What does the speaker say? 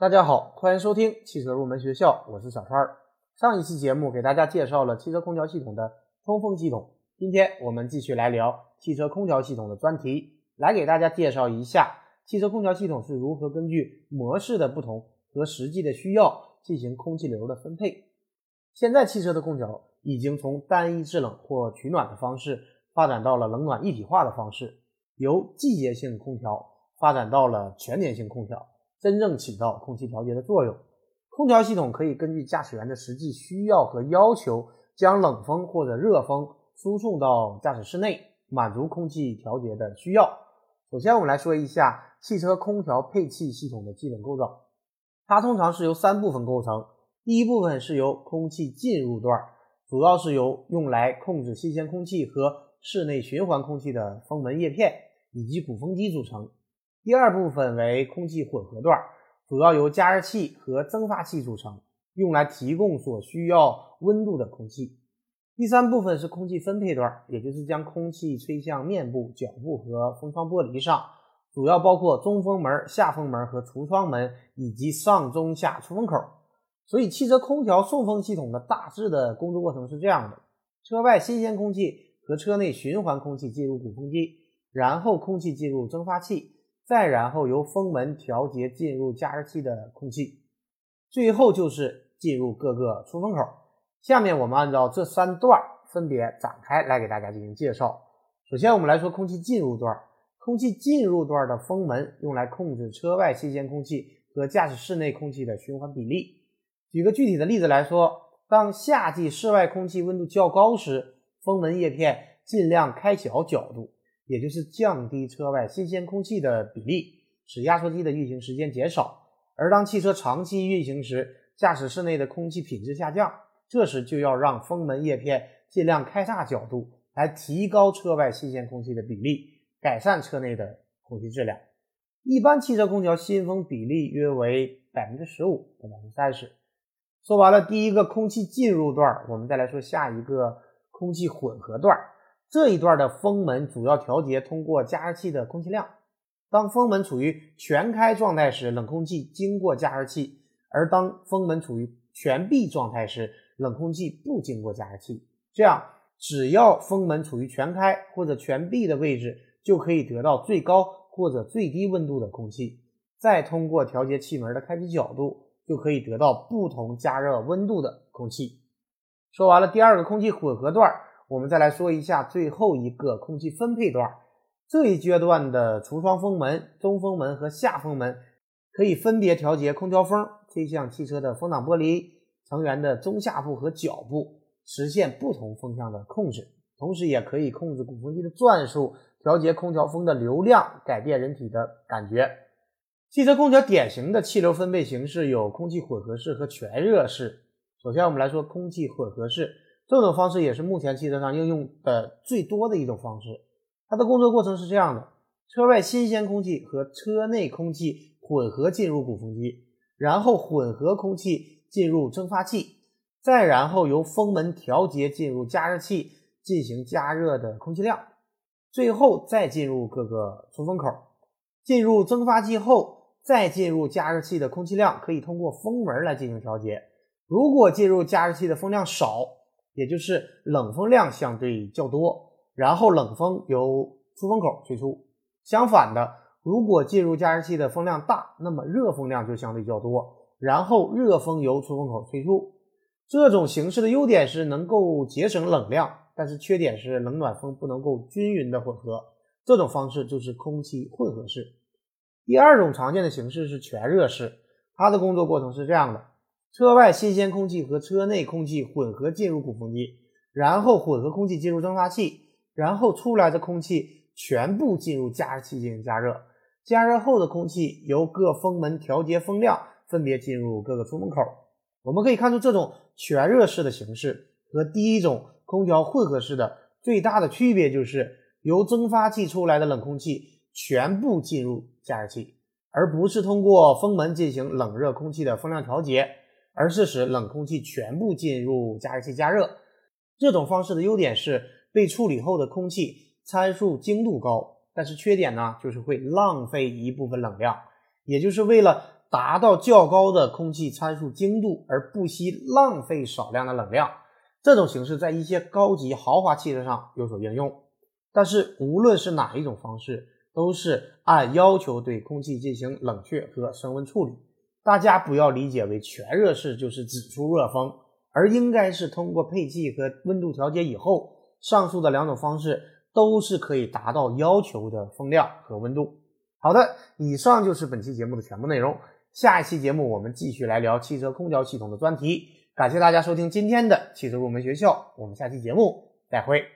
大家好，欢迎收听汽车入门学校，我是小川儿。上一期节目给大家介绍了汽车空调系统的通风系统，今天我们继续来聊汽车空调系统的专题，来给大家介绍一下汽车空调系统是如何根据模式的不同和实际的需要进行空气流的分配。现在汽车的空调已经从单一制冷或取暖的方式发展到了冷暖一体化的方式，由季节性空调发展到了全年性空调。真正起到空气调节的作用。空调系统可以根据驾驶员的实际需要和要求，将冷风或者热风输送到驾驶室内，满足空气调节的需要。首先，我们来说一下汽车空调配气系统的基本构造。它通常是由三部分构成。第一部分是由空气进入段，主要是由用来控制新鲜空气和室内循环空气的风门叶片以及鼓风机组成。第二部分为空气混合段，主要由加热器和蒸发器组成，用来提供所需要温度的空气。第三部分是空气分配段，也就是将空气吹向面部、脚部和风窗玻璃上，主要包括中风门、下风门和橱窗门以及上中下出风口。所以，汽车空调送风系统的大致的工作过程是这样的：车外新鲜空气和车内循环空气进入鼓风机，然后空气进入蒸发器。再然后由风门调节进入加热器的空气，最后就是进入各个出风口。下面我们按照这三段分别展开来给大家进行介绍。首先我们来说空气进入段，空气进入段的风门用来控制车外新鲜空气和驾驶室内空气的循环比例。举个具体的例子来说，当夏季室外空气温度较高时，风门叶片尽量开小角度。也就是降低车外新鲜空气的比例，使压缩机的运行时间减少。而当汽车长期运行时，驾驶室内的空气品质下降，这时就要让风门叶片尽量开大角度，来提高车外新鲜空气的比例，改善车内的空气质量。一般汽车空调新风比例约为百分之十五到百分之三十。说完了第一个空气进入段，我们再来说下一个空气混合段。这一段的风门主要调节通过加热器的空气量。当风门处于全开状态时，冷空气经过加热器；而当风门处于全闭状态时，冷空气不经过加热器。这样，只要风门处于全开或者全闭的位置，就可以得到最高或者最低温度的空气。再通过调节气门的开启角度，就可以得到不同加热温度的空气。说完了第二个空气混合段。我们再来说一下最后一个空气分配段，这一阶段的橱窗风门、中风门和下风门可以分别调节空调风吹向汽车的风挡玻璃、成员的中下部和脚部，实现不同风向的控制。同时，也可以控制鼓风机的转速，调节空调风的流量，改变人体的感觉。汽车空调典型的气流分配形式有空气混合式和全热式。首先，我们来说空气混合式。这种方式也是目前汽车上应用的最多的一种方式。它的工作过程是这样的：车外新鲜空气和车内空气混合进入鼓风机，然后混合空气进入蒸发器，再然后由风门调节进入加热器进行加热的空气量，最后再进入各个出风口。进入蒸发器后，再进入加热器的空气量可以通过风门来进行调节。如果进入加热器的风量少，也就是冷风量相对较多，然后冷风由出风口吹出。相反的，如果进入加热器的风量大，那么热风量就相对较多，然后热风由出风口吹出。这种形式的优点是能够节省冷量，但是缺点是冷暖风不能够均匀的混合。这种方式就是空气混合式。第二种常见的形式是全热式，它的工作过程是这样的。车外新鲜空气和车内空气混合进入鼓风机，然后混合空气进入蒸发器，然后出来的空气全部进入加热器进行加热。加热后的空气由各风门调节风量，分别进入各个出风口。我们可以看出，这种全热式的形式和第一种空调混合式的最大的区别就是，由蒸发器出来的冷空气全部进入加热器，而不是通过风门进行冷热空气的风量调节。而是使冷空气全部进入加热器加热。这种方式的优点是被处理后的空气参数精度高，但是缺点呢，就是会浪费一部分冷量。也就是为了达到较高的空气参数精度，而不惜浪费少量的冷量。这种形式在一些高级豪华汽车上有所应用。但是无论是哪一种方式，都是按要求对空气进行冷却和升温处理。大家不要理解为全热式就是只出热风，而应该是通过配气和温度调节以后，上述的两种方式都是可以达到要求的风量和温度。好的，以上就是本期节目的全部内容。下一期节目我们继续来聊汽车空调系统的专题。感谢大家收听今天的汽车入门学校，我们下期节目再会。